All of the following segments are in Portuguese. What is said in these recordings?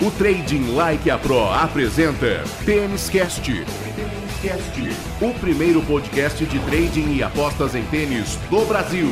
O Trading Like a Pro apresenta Tênis Cast. O primeiro podcast de trading e apostas em tênis do Brasil.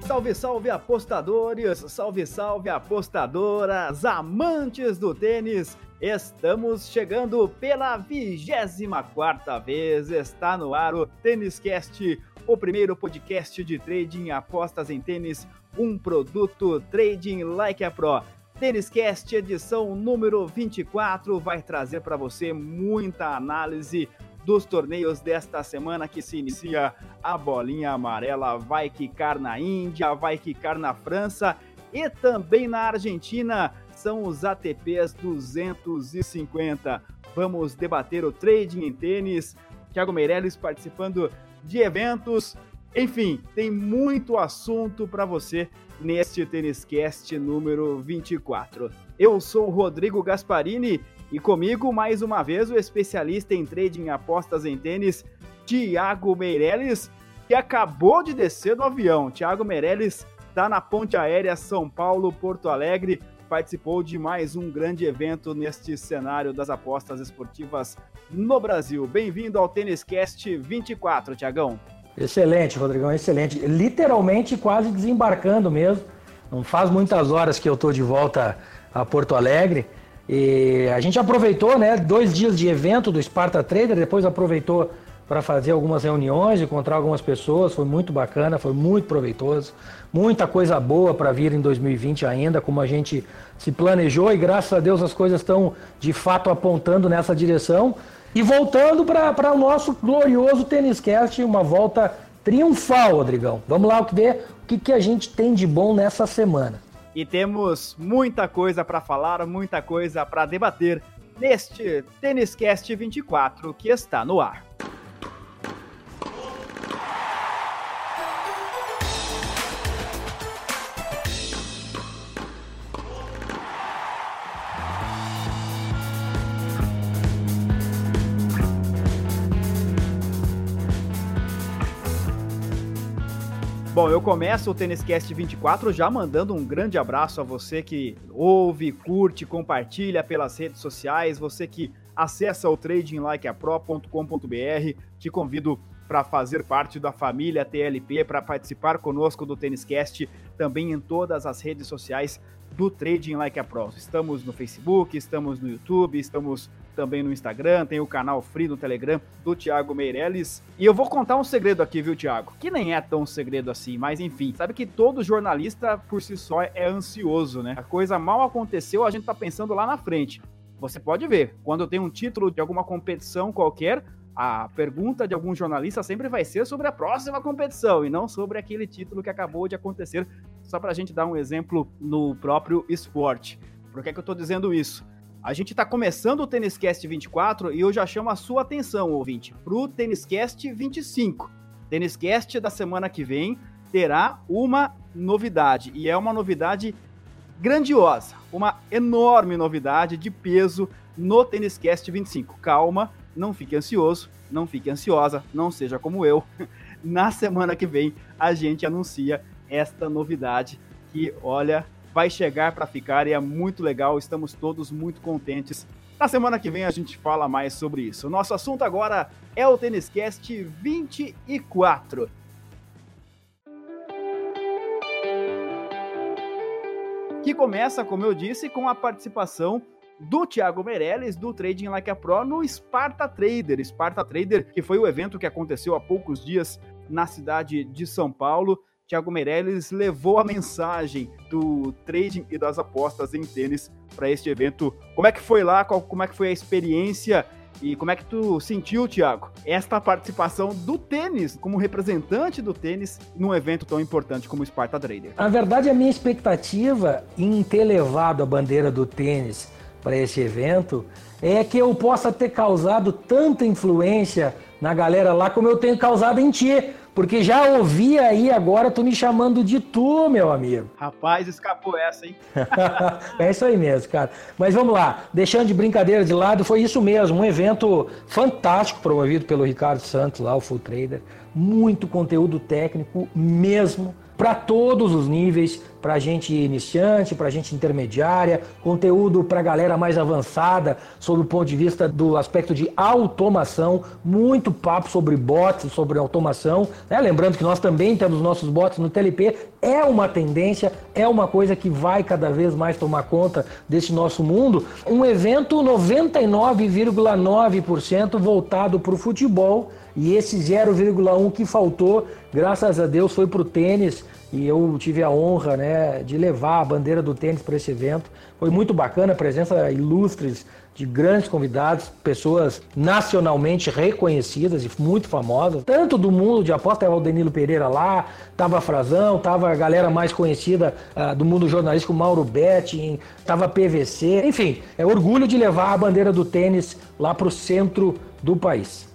Salve, salve apostadores, salve, salve apostadoras, amantes do tênis. Estamos chegando pela 24 vez. Está no ar o Tênis Cast, o primeiro podcast de trading apostas em tênis, um produto Trading Like a Pro. Tênis Cast edição número 24 vai trazer para você muita análise dos torneios desta semana que se inicia. A bolinha amarela vai quicar na Índia, vai quicar na França e também na Argentina. São os ATPs 250. Vamos debater o trading em tênis. Thiago Meirelles participando de eventos. Enfim, tem muito assunto para você neste Tênis Cast número 24. Eu sou o Rodrigo Gasparini e comigo, mais uma vez, o especialista em trading e apostas em tênis, Tiago Meirelles, que acabou de descer do avião. Tiago Meirelles está na ponte aérea São Paulo-Porto Alegre, participou de mais um grande evento neste cenário das apostas esportivas no Brasil. Bem-vindo ao Tênis Cast 24, Tiagão. Excelente, Rodrigão, excelente. Literalmente quase desembarcando mesmo. Não faz muitas horas que eu estou de volta a Porto Alegre. E a gente aproveitou, né, dois dias de evento do Sparta Trader, depois aproveitou para fazer algumas reuniões, encontrar algumas pessoas, foi muito bacana, foi muito proveitoso, muita coisa boa para vir em 2020 ainda, como a gente se planejou e graças a Deus as coisas estão de fato apontando nessa direção. E voltando para o nosso glorioso Tênis Cast, uma volta triunfal, Rodrigão. Vamos lá ver o que, que a gente tem de bom nessa semana e temos muita coisa para falar, muita coisa para debater neste Tênis Cast 24 que está no ar. Bom, eu começo o Tênis Cast 24 já mandando um grande abraço a você que ouve, curte, compartilha pelas redes sociais, você que acessa o tradinglikeapro.com.br. Te convido para fazer parte da família TLP, para participar conosco do Tênis Cast também em todas as redes sociais do Trading Like a Pro. Estamos no Facebook, estamos no YouTube, estamos também no Instagram, tem o canal Free no Telegram do Thiago Meirelles. E eu vou contar um segredo aqui, viu, Thiago? Que nem é tão segredo assim, mas enfim. Sabe que todo jornalista por si só é ansioso, né? A coisa mal aconteceu, a gente tá pensando lá na frente. Você pode ver, quando tem um título de alguma competição qualquer, a pergunta de algum jornalista sempre vai ser sobre a próxima competição e não sobre aquele título que acabou de acontecer. Só para a gente dar um exemplo no próprio esporte. Por que, é que eu estou dizendo isso? A gente está começando o Tênis Cast 24 e eu já chamo a sua atenção, ouvinte, para o Tênis Cast 25. Tênis Cast da semana que vem terá uma novidade e é uma novidade grandiosa, uma enorme novidade de peso no Tênis Cast 25. Calma, não fique ansioso, não fique ansiosa, não seja como eu. Na semana que vem a gente anuncia esta novidade que, olha, vai chegar para ficar e é muito legal, estamos todos muito contentes. Na semana que vem a gente fala mais sobre isso. Nosso assunto agora é o Tênis Cast 24. Que começa, como eu disse, com a participação do Thiago Meirelles, do Trading Like a Pro, no Sparta Trader. Sparta Trader, que foi o evento que aconteceu há poucos dias na cidade de São Paulo. Thiago Meirelles levou a mensagem do trading e das apostas em tênis para este evento. Como é que foi lá? Qual, como é que foi a experiência? E como é que tu sentiu, Thiago, esta participação do tênis, como representante do tênis, num evento tão importante como o Sparta Trader? Na verdade, a minha expectativa em ter levado a bandeira do tênis para esse evento é que eu possa ter causado tanta influência na galera lá como eu tenho causado em ti porque já ouvi aí agora tu me chamando de tu, meu amigo. Rapaz, escapou essa, hein? é isso aí mesmo, cara. Mas vamos lá, deixando de brincadeira de lado, foi isso mesmo, um evento fantástico promovido pelo Ricardo Santos lá, o Full Trader. Muito conteúdo técnico mesmo para todos os níveis, para gente iniciante, para gente intermediária, conteúdo para galera mais avançada, sob o ponto de vista do aspecto de automação, muito papo sobre bots, sobre automação. Né? Lembrando que nós também temos nossos bots no TLP, é uma tendência, é uma coisa que vai cada vez mais tomar conta desse nosso mundo. Um evento 99,9% voltado para o futebol e esse 0,1 que faltou, graças a Deus, foi para o tênis. E eu tive a honra né, de levar a bandeira do tênis para esse evento. Foi muito bacana, a presença ilustres de grandes convidados, pessoas nacionalmente reconhecidas e muito famosas, tanto do mundo de aposta, estava o Danilo Pereira lá, estava Frazão, estava a galera mais conhecida uh, do mundo jornalístico, Mauro Betting, estava PVC, enfim, é orgulho de levar a bandeira do tênis lá para o centro do país.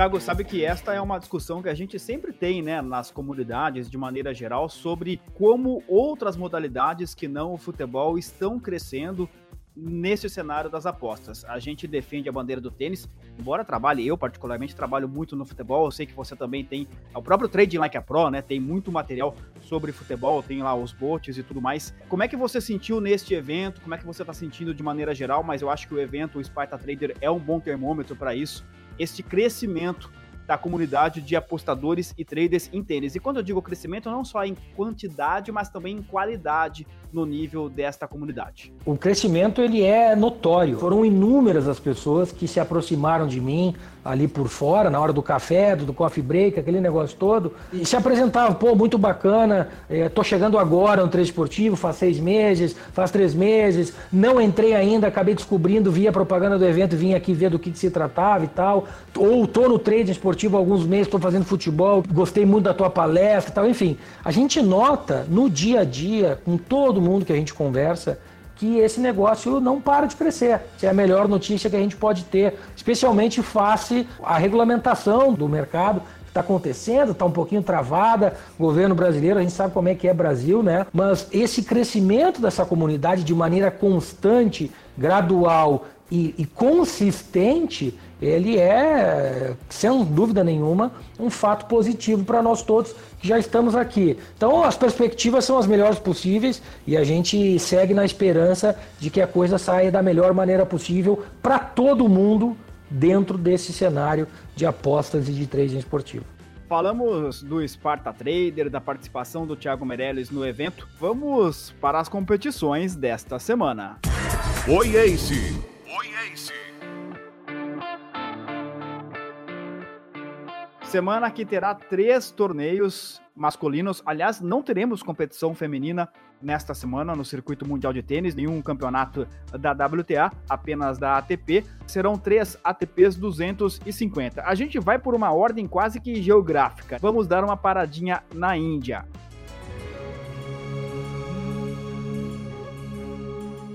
Tiago, sabe que esta é uma discussão que a gente sempre tem, né, nas comunidades de maneira geral sobre como outras modalidades que não o futebol estão crescendo nesse cenário das apostas. A gente defende a bandeira do tênis, embora trabalhe, eu particularmente trabalho muito no futebol, eu sei que você também tem o próprio Trading Like a Pro, né? Tem muito material sobre futebol, tem lá os bots e tudo mais. Como é que você sentiu neste evento? Como é que você está sentindo de maneira geral? Mas eu acho que o evento, o Sparta Trader, é um bom termômetro para isso este crescimento da comunidade de apostadores e traders em tênis. E quando eu digo crescimento, não só em quantidade, mas também em qualidade no nível desta comunidade. O crescimento ele é notório. Foram inúmeras as pessoas que se aproximaram de mim ali por fora, na hora do café, do coffee break, aquele negócio todo, e se apresentavam, pô, muito bacana, é, tô chegando agora no treino esportivo, faz seis meses, faz três meses, não entrei ainda, acabei descobrindo, via propaganda do evento, vim aqui ver do que, que se tratava e tal, ou tô no trade esportivo há alguns meses, tô fazendo futebol, gostei muito da tua palestra e tal, enfim, a gente nota no dia a dia, com todo mundo que a gente conversa, que esse negócio não para de crescer. é a melhor notícia que a gente pode ter, especialmente face à regulamentação do mercado está acontecendo, está um pouquinho travada. Governo brasileiro, a gente sabe como é que é Brasil, né? Mas esse crescimento dessa comunidade de maneira constante, gradual e, e consistente, ele é, sem dúvida nenhuma, um fato positivo para nós todos que já estamos aqui. Então, as perspectivas são as melhores possíveis e a gente segue na esperança de que a coisa saia da melhor maneira possível para todo mundo dentro desse cenário de apostas e de trading esportivo. Falamos do Sparta Trader, da participação do Thiago Meirelles no evento. Vamos para as competições desta semana. Oi, Ace! Oi, Ace! Semana que terá três torneios masculinos. Aliás, não teremos competição feminina nesta semana no circuito mundial de tênis, nenhum campeonato da WTA, apenas da ATP. Serão três ATPs 250. A gente vai por uma ordem quase que geográfica. Vamos dar uma paradinha na Índia.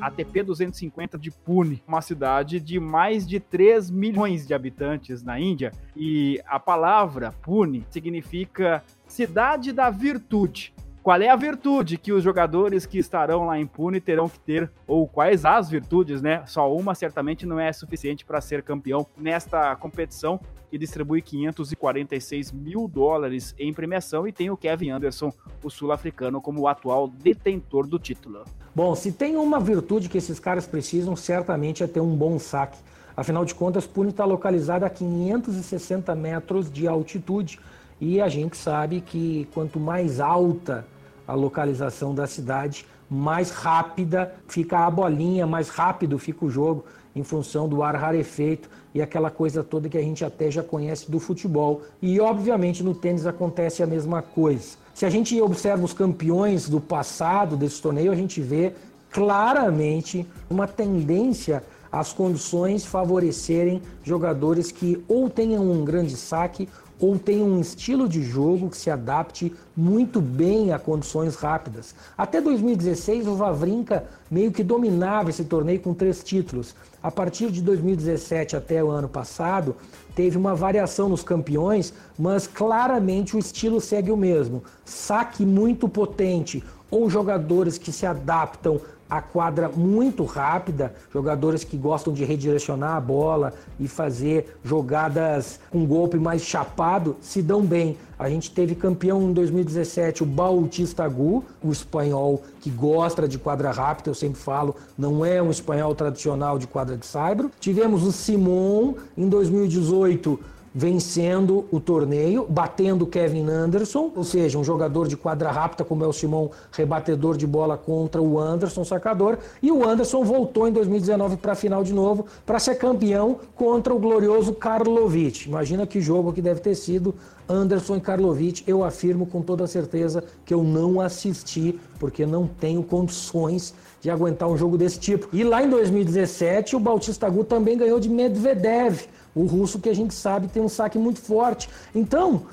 ATP 250 de Pune, uma cidade de mais de 3 milhões de habitantes na Índia. E a palavra Pune significa cidade da virtude. Qual é a virtude que os jogadores que estarão lá em Pune terão que ter, ou quais as virtudes, né? Só uma certamente não é suficiente para ser campeão nesta competição que distribui 546 mil dólares em premiação e tem o Kevin Anderson, o sul-africano, como o atual detentor do título. Bom, se tem uma virtude que esses caras precisam, certamente é ter um bom saque. Afinal de contas, Pune está localizada a 560 metros de altitude e a gente sabe que quanto mais alta a localização da cidade, mais rápida fica a bolinha, mais rápido fica o jogo em função do ar rarefeito e aquela coisa toda que a gente até já conhece do futebol. E obviamente no tênis acontece a mesma coisa. Se a gente observa os campeões do passado desse torneio, a gente vê claramente uma tendência as condições favorecerem jogadores que ou tenham um grande saque ou tenha um estilo de jogo que se adapte muito bem a condições rápidas. Até 2016, o Vavrinka meio que dominava esse torneio com três títulos. A partir de 2017 até o ano passado, teve uma variação nos campeões, mas claramente o estilo segue o mesmo. Saque muito potente ou jogadores que se adaptam a quadra muito rápida, jogadores que gostam de redirecionar a bola e fazer jogadas com golpe mais chapado, se dão bem. A gente teve campeão em 2017 o Bautista Gu, o espanhol que gosta de quadra rápida, eu sempre falo, não é um espanhol tradicional de quadra de saibro. Tivemos o Simon em 2018 vencendo o torneio, batendo Kevin Anderson, ou seja, um jogador de quadra rápida como é o Simão, rebatedor de bola contra o Anderson, sacador, e o Anderson voltou em 2019 para a final de novo para ser campeão contra o glorioso Karlovic. Imagina que jogo que deve ter sido Anderson e Karlovic. Eu afirmo com toda certeza que eu não assisti porque não tenho condições de aguentar um jogo desse tipo. E lá em 2017 o Bautista Gu também ganhou de Medvedev o russo, que a gente sabe, tem um saque muito forte. Então,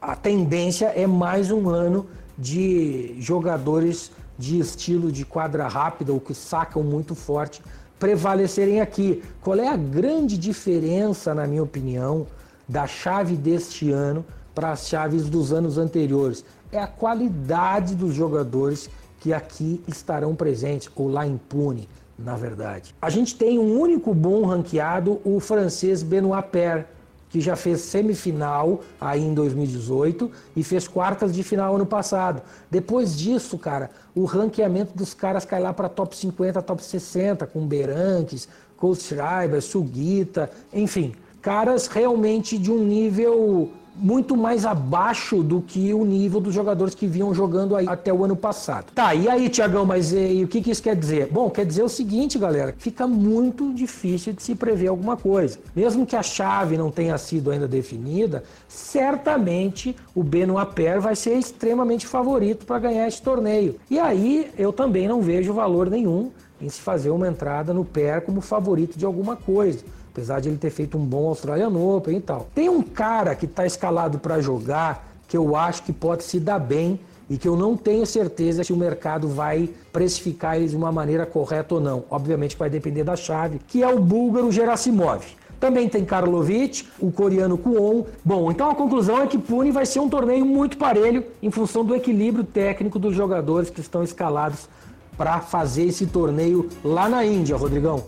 a tendência é mais um ano de jogadores de estilo de quadra rápida ou que sacam muito forte prevalecerem aqui. Qual é a grande diferença, na minha opinião, da chave deste ano para as chaves dos anos anteriores? É a qualidade dos jogadores que aqui estarão presentes, ou lá em Pune na verdade. A gente tem um único bom ranqueado, o francês Benoit Paire, que já fez semifinal aí em 2018 e fez quartas de final ano passado. Depois disso, cara, o ranqueamento dos caras cai lá para top 50, top 60, com Beranques, Kohlschreiber, Sugita, enfim, caras realmente de um nível muito mais abaixo do que o nível dos jogadores que vinham jogando aí até o ano passado. Tá, e aí, Tiagão, mas e, o que, que isso quer dizer? Bom, quer dizer o seguinte, galera, fica muito difícil de se prever alguma coisa. Mesmo que a chave não tenha sido ainda definida, certamente o Benoit Paire vai ser extremamente favorito para ganhar esse torneio. E aí eu também não vejo valor nenhum em se fazer uma entrada no Paire como favorito de alguma coisa apesar de ele ter feito um bom Australian Open e tal. Tem um cara que está escalado para jogar que eu acho que pode se dar bem e que eu não tenho certeza se o mercado vai precificar ele de uma maneira correta ou não. Obviamente vai depender da chave, que é o búlgaro Gerasimov. Também tem Karlovic, o coreano Kuon. Bom, então a conclusão é que Pune vai ser um torneio muito parelho em função do equilíbrio técnico dos jogadores que estão escalados para fazer esse torneio lá na Índia, Rodrigão.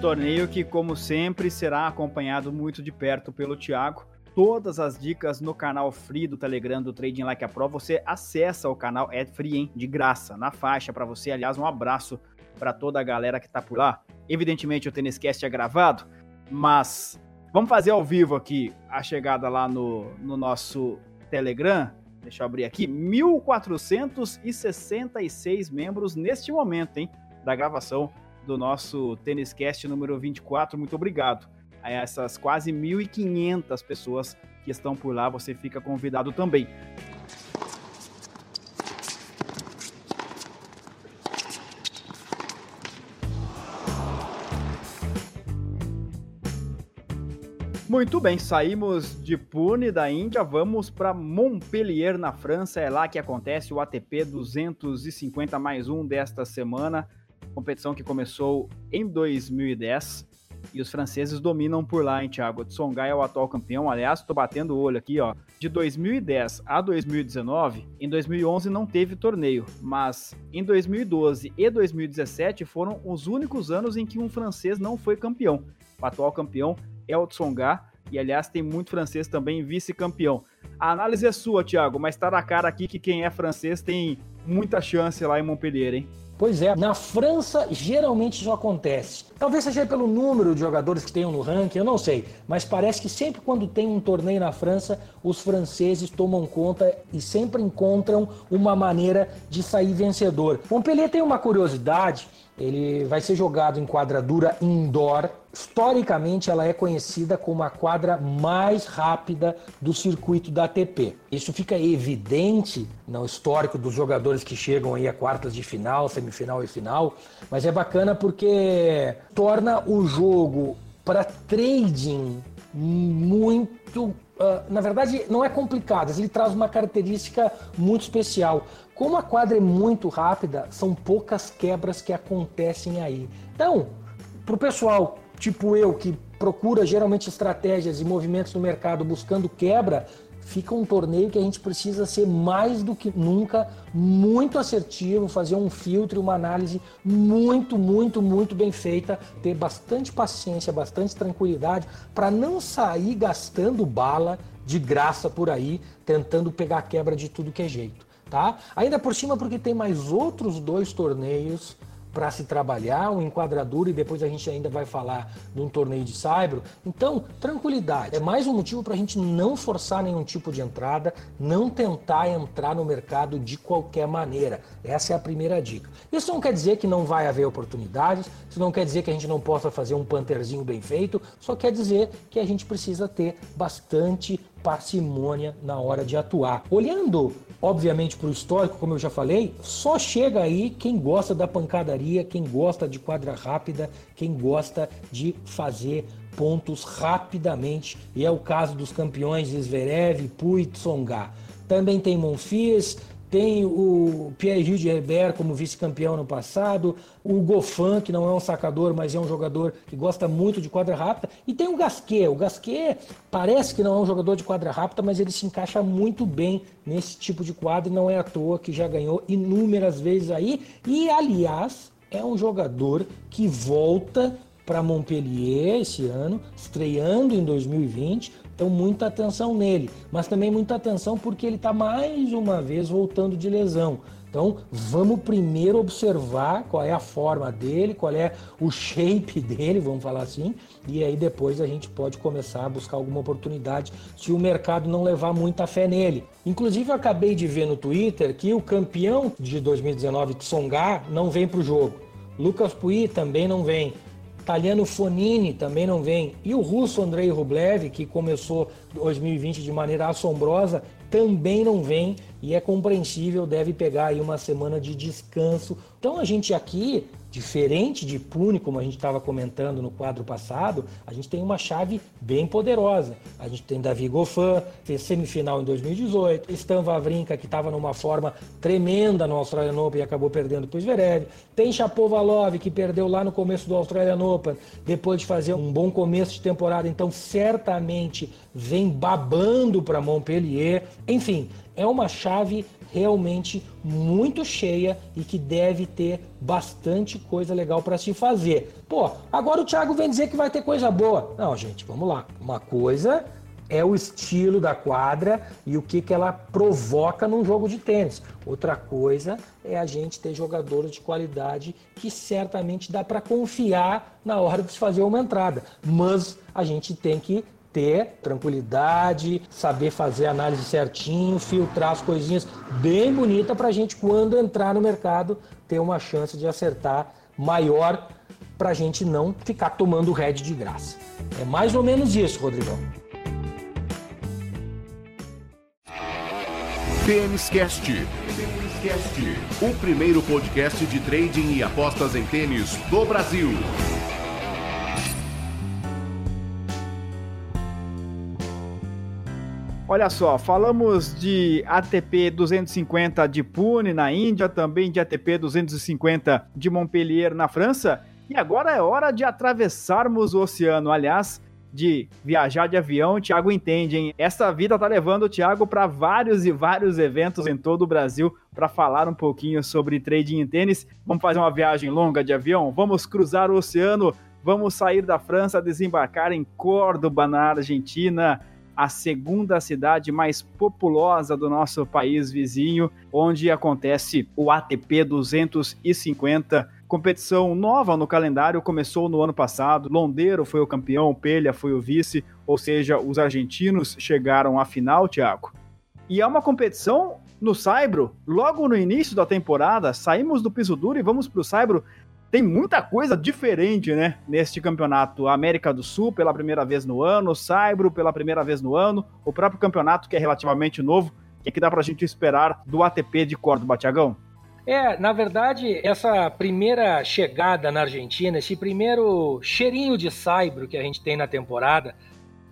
Torneio que, como sempre, será acompanhado muito de perto pelo Thiago. Todas as dicas no canal free do Telegram do Trading Like a Pro. Você acessa o canal, é free, hein? De graça, na faixa para você. Aliás, um abraço para toda a galera que tá por lá. Evidentemente, o Têniscast é gravado, mas vamos fazer ao vivo aqui a chegada lá no, no nosso Telegram. Deixa eu abrir aqui. 1.466 membros neste momento, hein? Da gravação do nosso Tênis Cast número 24. Muito obrigado a essas quase 1.500 pessoas que estão por lá. Você fica convidado também. Muito bem, saímos de Pune, da Índia, vamos para Montpellier, na França. É lá que acontece o ATP 250 mais um desta semana competição que começou em 2010 e os franceses dominam por lá, hein, Thiago? Tsongai é o atual campeão. Aliás, estou batendo o olho aqui, ó. De 2010 a 2019, em 2011 não teve torneio, mas em 2012 e 2017 foram os únicos anos em que um francês não foi campeão. O atual campeão é o Tsonga, e aliás tem muito francês também vice-campeão. A análise é sua, Thiago, mas está na cara aqui que quem é francês tem muita chance lá em Montpellier, hein? Pois é, na França geralmente isso acontece. Talvez seja pelo número de jogadores que tenham no ranking, eu não sei. Mas parece que sempre quando tem um torneio na França, os franceses tomam conta e sempre encontram uma maneira de sair vencedor. Montpellier tem uma curiosidade ele vai ser jogado em quadradura indoor. Historicamente, ela é conhecida como a quadra mais rápida do circuito da ATP. Isso fica evidente no histórico dos jogadores que chegam aí a quartas de final, semifinal e final, mas é bacana porque torna o jogo para trading muito Uh, na verdade, não é complicado, ele traz uma característica muito especial. Como a quadra é muito rápida, são poucas quebras que acontecem aí. Então, para o pessoal tipo eu, que procura geralmente estratégias e movimentos no mercado buscando quebra, fica um torneio que a gente precisa ser mais do que nunca muito assertivo, fazer um filtro, uma análise muito, muito, muito bem feita, ter bastante paciência, bastante tranquilidade para não sair gastando bala de graça por aí, tentando pegar quebra de tudo que é jeito, tá? Ainda por cima porque tem mais outros dois torneios para se trabalhar, um enquadradura e depois a gente ainda vai falar de um torneio de saibro. Então, tranquilidade. É mais um motivo para a gente não forçar nenhum tipo de entrada, não tentar entrar no mercado de qualquer maneira. Essa é a primeira dica. Isso não quer dizer que não vai haver oportunidades, isso não quer dizer que a gente não possa fazer um panterzinho bem feito, só quer dizer que a gente precisa ter bastante parcimônia na hora de atuar. Olhando, obviamente, para o histórico, como eu já falei, só chega aí quem gosta da pancadaria, quem gosta de quadra rápida, quem gosta de fazer pontos rapidamente. E é o caso dos campeões Zverev, Pui, Tsonga. Também tem Monfils, tem o Pierre de Herbert como vice-campeão no passado, o Goffin, que não é um sacador, mas é um jogador que gosta muito de quadra rápida, e tem o Gasquet. O Gasquet parece que não é um jogador de quadra rápida, mas ele se encaixa muito bem nesse tipo de quadra e não é à toa que já ganhou inúmeras vezes aí. E, aliás, é um jogador que volta para Montpellier esse ano, estreando em 2020, então, muita atenção nele, mas também muita atenção porque ele está mais uma vez voltando de lesão. Então, vamos primeiro observar qual é a forma dele, qual é o shape dele, vamos falar assim, e aí depois a gente pode começar a buscar alguma oportunidade se o mercado não levar muita fé nele. Inclusive, eu acabei de ver no Twitter que o campeão de 2019, Tsonga, não vem para o jogo. Lucas Pui também não vem italiano Fonini também não vem. E o russo Andrei Rublev, que começou 2020 de maneira assombrosa, também não vem e é compreensível, deve pegar aí uma semana de descanso. Então a gente aqui Diferente de Pune, como a gente estava comentando no quadro passado, a gente tem uma chave bem poderosa. A gente tem Davi Goffin, fez semifinal em 2018, Stan Wawrinka, que estava numa forma tremenda no Australian Open e acabou perdendo para o Zverev. Tem Chapovalov, que perdeu lá no começo do Australian Open, depois de fazer um bom começo de temporada, então certamente vem babando para Montpellier. Enfim, é uma chave realmente muito cheia e que deve ter bastante coisa legal para se fazer. Pô, agora o Thiago vem dizer que vai ter coisa boa. Não, gente, vamos lá. Uma coisa é o estilo da quadra e o que, que ela provoca num jogo de tênis. Outra coisa é a gente ter jogadores de qualidade que certamente dá para confiar na hora de se fazer uma entrada. Mas a gente tem que ter tranquilidade, saber fazer análise certinho, filtrar as coisinhas bem bonita para a gente, quando entrar no mercado, ter uma chance de acertar maior para a gente não ficar tomando head de graça. É mais ou menos isso, Rodrigão. Tênis Cast. O primeiro podcast de trading e apostas em tênis do Brasil. Olha só, falamos de ATP 250 de Pune na Índia, também de ATP 250 de Montpellier na França, e agora é hora de atravessarmos o oceano. Aliás, de viajar de avião, o Thiago entende, hein? Essa vida tá levando o Thiago para vários e vários eventos em todo o Brasil para falar um pouquinho sobre trading em tênis. Vamos fazer uma viagem longa de avião? Vamos cruzar o oceano? Vamos sair da França, desembarcar em Córdoba, na Argentina, a segunda cidade mais populosa do nosso país vizinho, onde acontece o ATP 250 competição nova no calendário, começou no ano passado. Londeiro foi o campeão, Pelha foi o vice, ou seja, os argentinos chegaram à final, Thiago. E é uma competição no Saibro, logo no início da temporada, saímos do piso duro e vamos para o Saibro tem muita coisa diferente, né, neste campeonato. América do Sul pela primeira vez no ano, Saibro pela primeira vez no ano, o próprio campeonato que é relativamente novo. O que, que dá pra gente esperar do ATP de Córdoba, Tiagão? É, na verdade, essa primeira chegada na Argentina, esse primeiro cheirinho de saibro que a gente tem na temporada,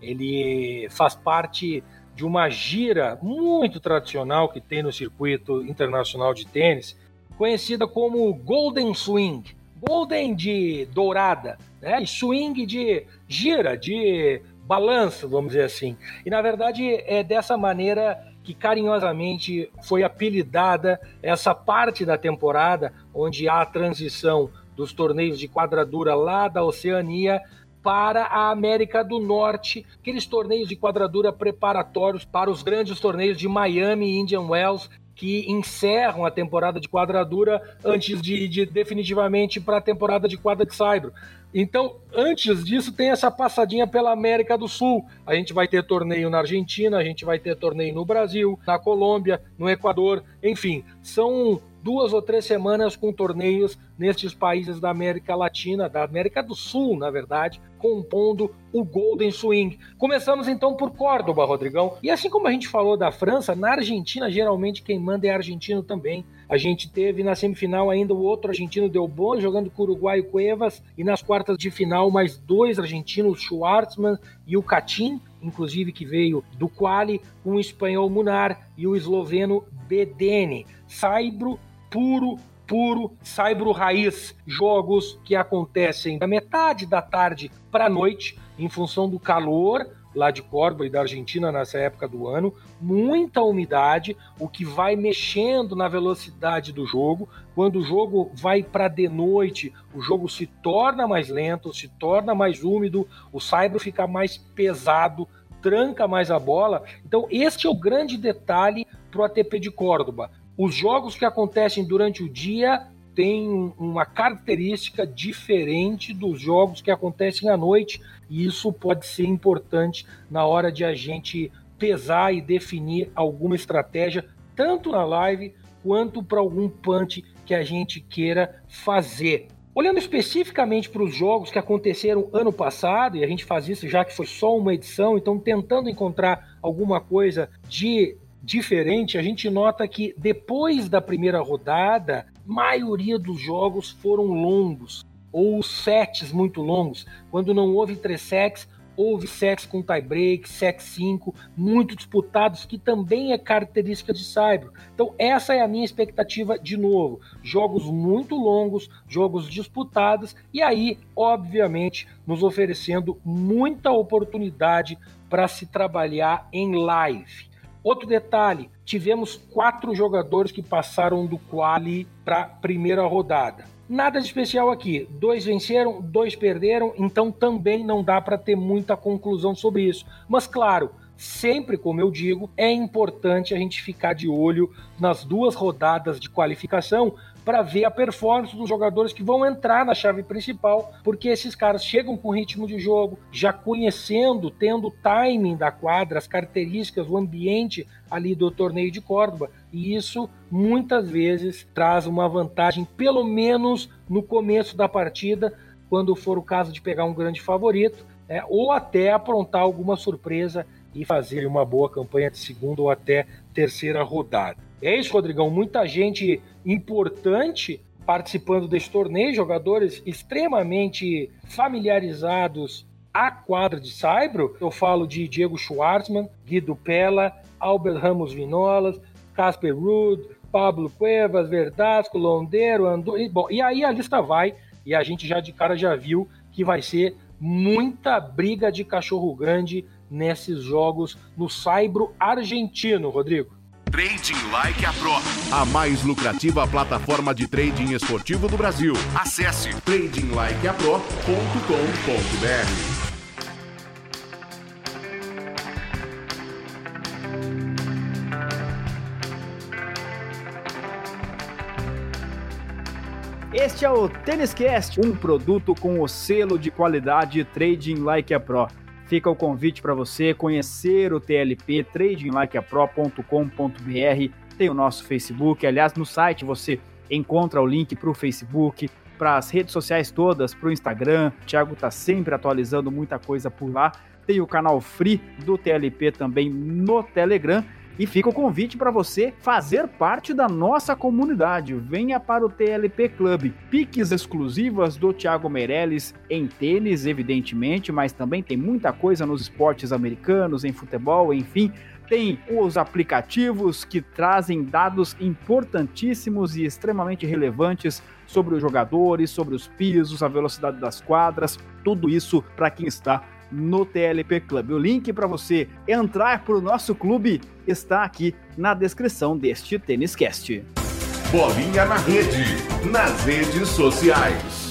ele faz parte de uma gira muito tradicional que tem no circuito internacional de tênis, conhecida como Golden Swing. Golden de dourada, né? E swing de gira, de balanço, vamos dizer assim. E na verdade é dessa maneira que carinhosamente foi apelidada essa parte da temporada onde há a transição dos torneios de quadradura lá da Oceania para a América do Norte, aqueles torneios de quadradura preparatórios para os grandes torneios de Miami e Indian Wells que encerram a temporada de quadradura antes de, de definitivamente para a temporada de quadra de saibro. Então, antes disso, tem essa passadinha pela América do Sul. A gente vai ter torneio na Argentina, a gente vai ter torneio no Brasil, na Colômbia, no Equador, enfim, são duas ou três semanas com torneios nestes países da América Latina, da América do Sul, na verdade, compondo o Golden Swing. Começamos então por Córdoba, Rodrigão. E assim como a gente falou da França, na Argentina geralmente quem manda é argentino também. A gente teve na semifinal ainda o outro argentino Del Bon jogando com o Uruguai Cuevas e nas quartas de final mais dois argentinos, Schwartzman e o Catin, inclusive que veio do quali, o espanhol Munar e o esloveno Bedene. Saibro puro, puro, saibro raiz. Jogos que acontecem da metade da tarde para a noite, em função do calor lá de Córdoba e da Argentina nessa época do ano, muita umidade, o que vai mexendo na velocidade do jogo. Quando o jogo vai para de noite, o jogo se torna mais lento, se torna mais úmido, o saibro fica mais pesado, tranca mais a bola. Então, este é o grande detalhe para o ATP de Córdoba. Os jogos que acontecem durante o dia têm uma característica diferente dos jogos que acontecem à noite, e isso pode ser importante na hora de a gente pesar e definir alguma estratégia, tanto na live quanto para algum punch que a gente queira fazer. Olhando especificamente para os jogos que aconteceram ano passado, e a gente faz isso já que foi só uma edição, então tentando encontrar alguma coisa de diferente, a gente nota que depois da primeira rodada, maioria dos jogos foram longos ou sets muito longos. Quando não houve três sets, houve sets com tie-break, set 5, muito disputados, que também é característica de Saibro. Então, essa é a minha expectativa de novo. Jogos muito longos, jogos disputados, e aí, obviamente, nos oferecendo muita oportunidade para se trabalhar em live. Outro detalhe: tivemos quatro jogadores que passaram do quali para primeira rodada. Nada de especial aqui. Dois venceram, dois perderam, então também não dá para ter muita conclusão sobre isso. Mas claro, sempre, como eu digo, é importante a gente ficar de olho nas duas rodadas de qualificação para ver a performance dos jogadores que vão entrar na chave principal, porque esses caras chegam com ritmo de jogo, já conhecendo, tendo o timing da quadra, as características, o ambiente ali do torneio de Córdoba, e isso muitas vezes traz uma vantagem, pelo menos no começo da partida, quando for o caso de pegar um grande favorito, né, ou até aprontar alguma surpresa e fazer uma boa campanha de segunda ou até terceira rodada. É isso, Rodrigão. Muita gente importante participando desse torneio, jogadores extremamente familiarizados à quadra de Saibro. Eu falo de Diego Schwartzman, Guido Pella, Albert Ramos Vinolas, Casper Ruud, Pablo Cuevas, Verdasco, Londeiro, Andor... Bom, e aí a lista vai, e a gente já de cara já viu que vai ser muita briga de cachorro grande nesses jogos no Saibro argentino, Rodrigo. Trading Like a Pro, a mais lucrativa plataforma de trading esportivo do Brasil. Acesse tradinglikeapro.com.br. Este é o Tênis Cast, um produto com o selo de qualidade Trading Like a Pro. Fica o convite para você conhecer o TLP, tradinglikeapro.com.br. Tem o nosso Facebook, aliás, no site você encontra o link para o Facebook, para as redes sociais todas, para o Instagram. O Thiago tá sempre atualizando muita coisa por lá. Tem o canal Free do TLP também no Telegram. E fica o convite para você fazer parte da nossa comunidade. Venha para o TLP Club. Piques exclusivas do Thiago Meirelles em tênis, evidentemente, mas também tem muita coisa nos esportes americanos, em futebol, enfim. Tem os aplicativos que trazem dados importantíssimos e extremamente relevantes sobre os jogadores, sobre os pisos, a velocidade das quadras, tudo isso para quem está no TLP Club. O link para você entrar para o nosso clube está aqui na descrição deste Tênis Cast. Bolinha na rede, nas redes sociais.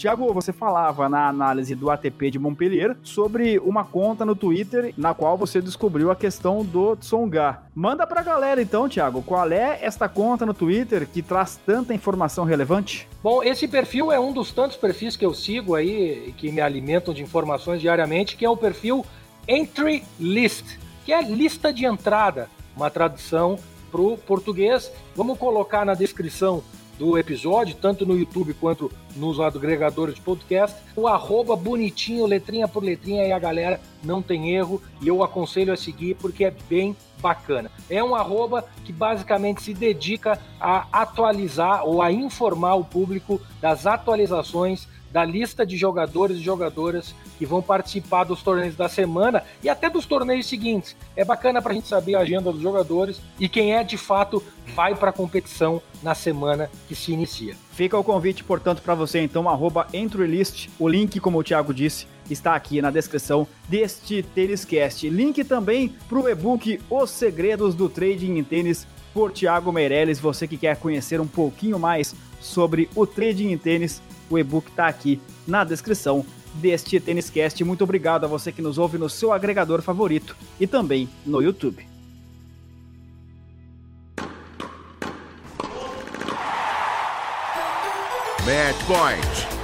Tiago, você falava na análise do ATP de Montpellier sobre uma conta no Twitter na qual você descobriu a questão do Tsonga. Manda pra galera então, Tiago, qual é esta conta no Twitter que traz tanta informação relevante? Bom, esse perfil é um dos tantos perfis que eu sigo aí que me alimentam de informações diariamente, que é o perfil Entry List, que é lista de entrada, uma tradução para o português. Vamos colocar na descrição do episódio, tanto no YouTube quanto nos agregadores de podcast. O arroba bonitinho, letrinha por letrinha, e a galera não tem erro. E eu aconselho a seguir porque é bem bacana. É um arroba que basicamente se dedica a atualizar ou a informar o público das atualizações da lista de jogadores e jogadoras que vão participar dos torneios da semana e até dos torneios seguintes. É bacana para a gente saber a agenda dos jogadores e quem é de fato vai para a competição na semana que se inicia. Fica o convite, portanto, para você então, arroba EntryList. O link, como o Thiago disse, está aqui na descrição deste Têniscast. Link também para o e-book Os Segredos do Trading em Tênis por Thiago Meirelles. Você que quer conhecer um pouquinho mais sobre o trading em tênis, o e-book está aqui na descrição deste Têniscast. Muito obrigado a você que nos ouve no seu agregador favorito e também no YouTube. Match Point.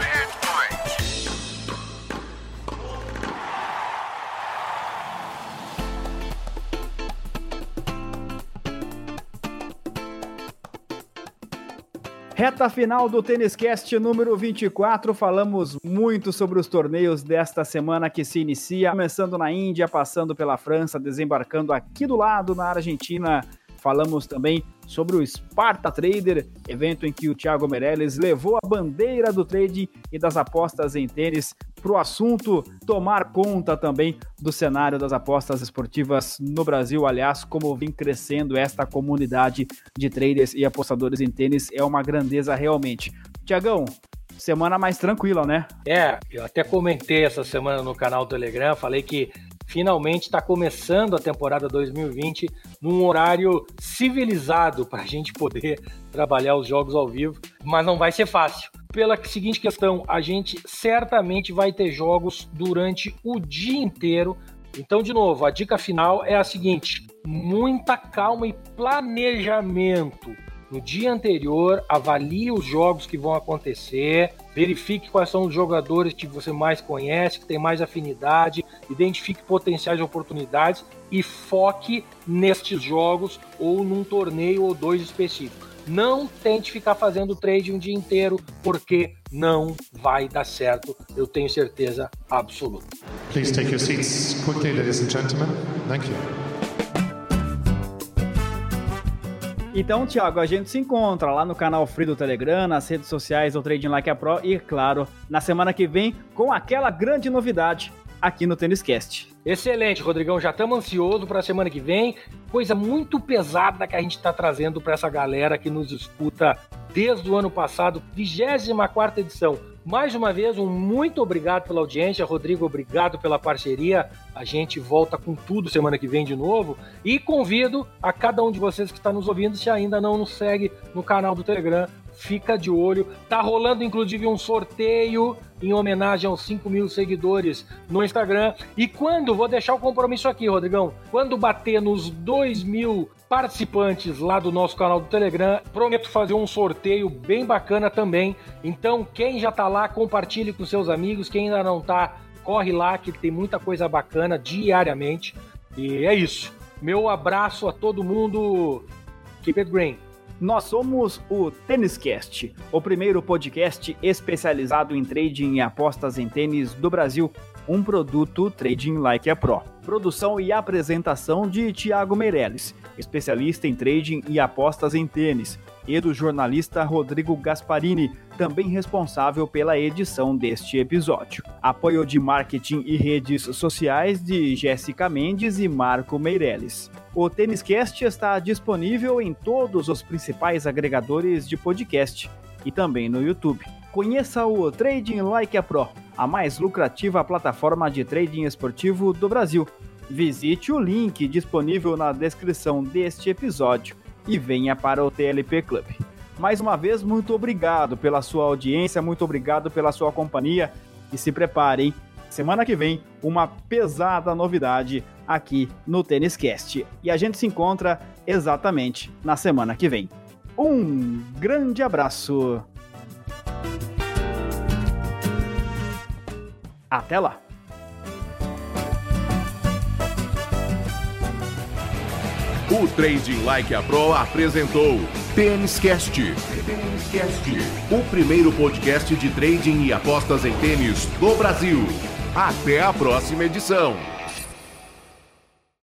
Reta final do Tênis Cast número 24. Falamos muito sobre os torneios desta semana que se inicia, começando na Índia, passando pela França, desembarcando aqui do lado na Argentina. Falamos também sobre o Sparta Trader, evento em que o Thiago Meirelles levou a bandeira do trading e das apostas em tênis para o assunto tomar conta também do cenário das apostas esportivas no Brasil. Aliás, como vem crescendo esta comunidade de traders e apostadores em tênis, é uma grandeza realmente. Tiagão, semana mais tranquila, né? É, eu até comentei essa semana no canal do Telegram, falei que finalmente está começando a temporada 2020 num horário civilizado para a gente poder trabalhar os jogos ao vivo, mas não vai ser fácil. Pela seguinte questão, a gente certamente vai ter jogos durante o dia inteiro. Então, de novo, a dica final é a seguinte: muita calma e planejamento no dia anterior, avalie os jogos que vão acontecer, verifique quais são os jogadores que você mais conhece, que tem mais afinidade, identifique potenciais oportunidades e foque nestes jogos ou num torneio ou dois específicos. Não tente ficar fazendo trade um dia inteiro, porque não vai dar certo, eu tenho certeza absoluta. Please take your seats quickly, ladies and gentlemen. Thank you. Então, Thiago, a gente se encontra lá no canal Free do Telegram, nas redes sociais do Trading Like a Pro e, claro, na semana que vem com aquela grande novidade aqui no Tênis Cast. Excelente, Rodrigão. Já estamos ansiosos para a semana que vem. Coisa muito pesada que a gente está trazendo para essa galera que nos escuta desde o ano passado, 24 edição. Mais uma vez, um muito obrigado pela audiência. Rodrigo, obrigado pela parceria. A gente volta com tudo semana que vem de novo. E convido a cada um de vocês que está nos ouvindo, se ainda não nos segue no canal do Telegram, fica de olho. Tá rolando inclusive um sorteio em homenagem aos 5 mil seguidores no Instagram. E quando, vou deixar o compromisso aqui, Rodrigão, quando bater nos 2 mil participantes lá do nosso canal do Telegram, prometo fazer um sorteio bem bacana também. Então, quem já tá lá, compartilhe com seus amigos. Quem ainda não tá, corre lá que tem muita coisa bacana diariamente. E é isso. Meu abraço a todo mundo. Keep it green. Nós somos o Têniscast, o primeiro podcast especializado em trading e apostas em tênis do Brasil, um produto Trading Like a Pro. Produção e apresentação de Tiago Meirelles, especialista em trading e apostas em tênis, e do jornalista Rodrigo Gasparini, também responsável pela edição deste episódio. Apoio de marketing e redes sociais de Jéssica Mendes e Marco Meirelles. O Têniscast está disponível em todos os principais agregadores de podcast e também no YouTube. Conheça o Trading Like a Pro, a mais lucrativa plataforma de trading esportivo do Brasil. Visite o link disponível na descrição deste episódio e venha para o TLP Club. Mais uma vez, muito obrigado pela sua audiência, muito obrigado pela sua companhia e se preparem. Semana que vem, uma pesada novidade aqui no Tênis Cast. E a gente se encontra exatamente na semana que vem. Um grande abraço! Até lá! O Trading Like a Pro apresentou Tênis Cast. O primeiro podcast de trading e apostas em tênis do Brasil. Até a próxima edição.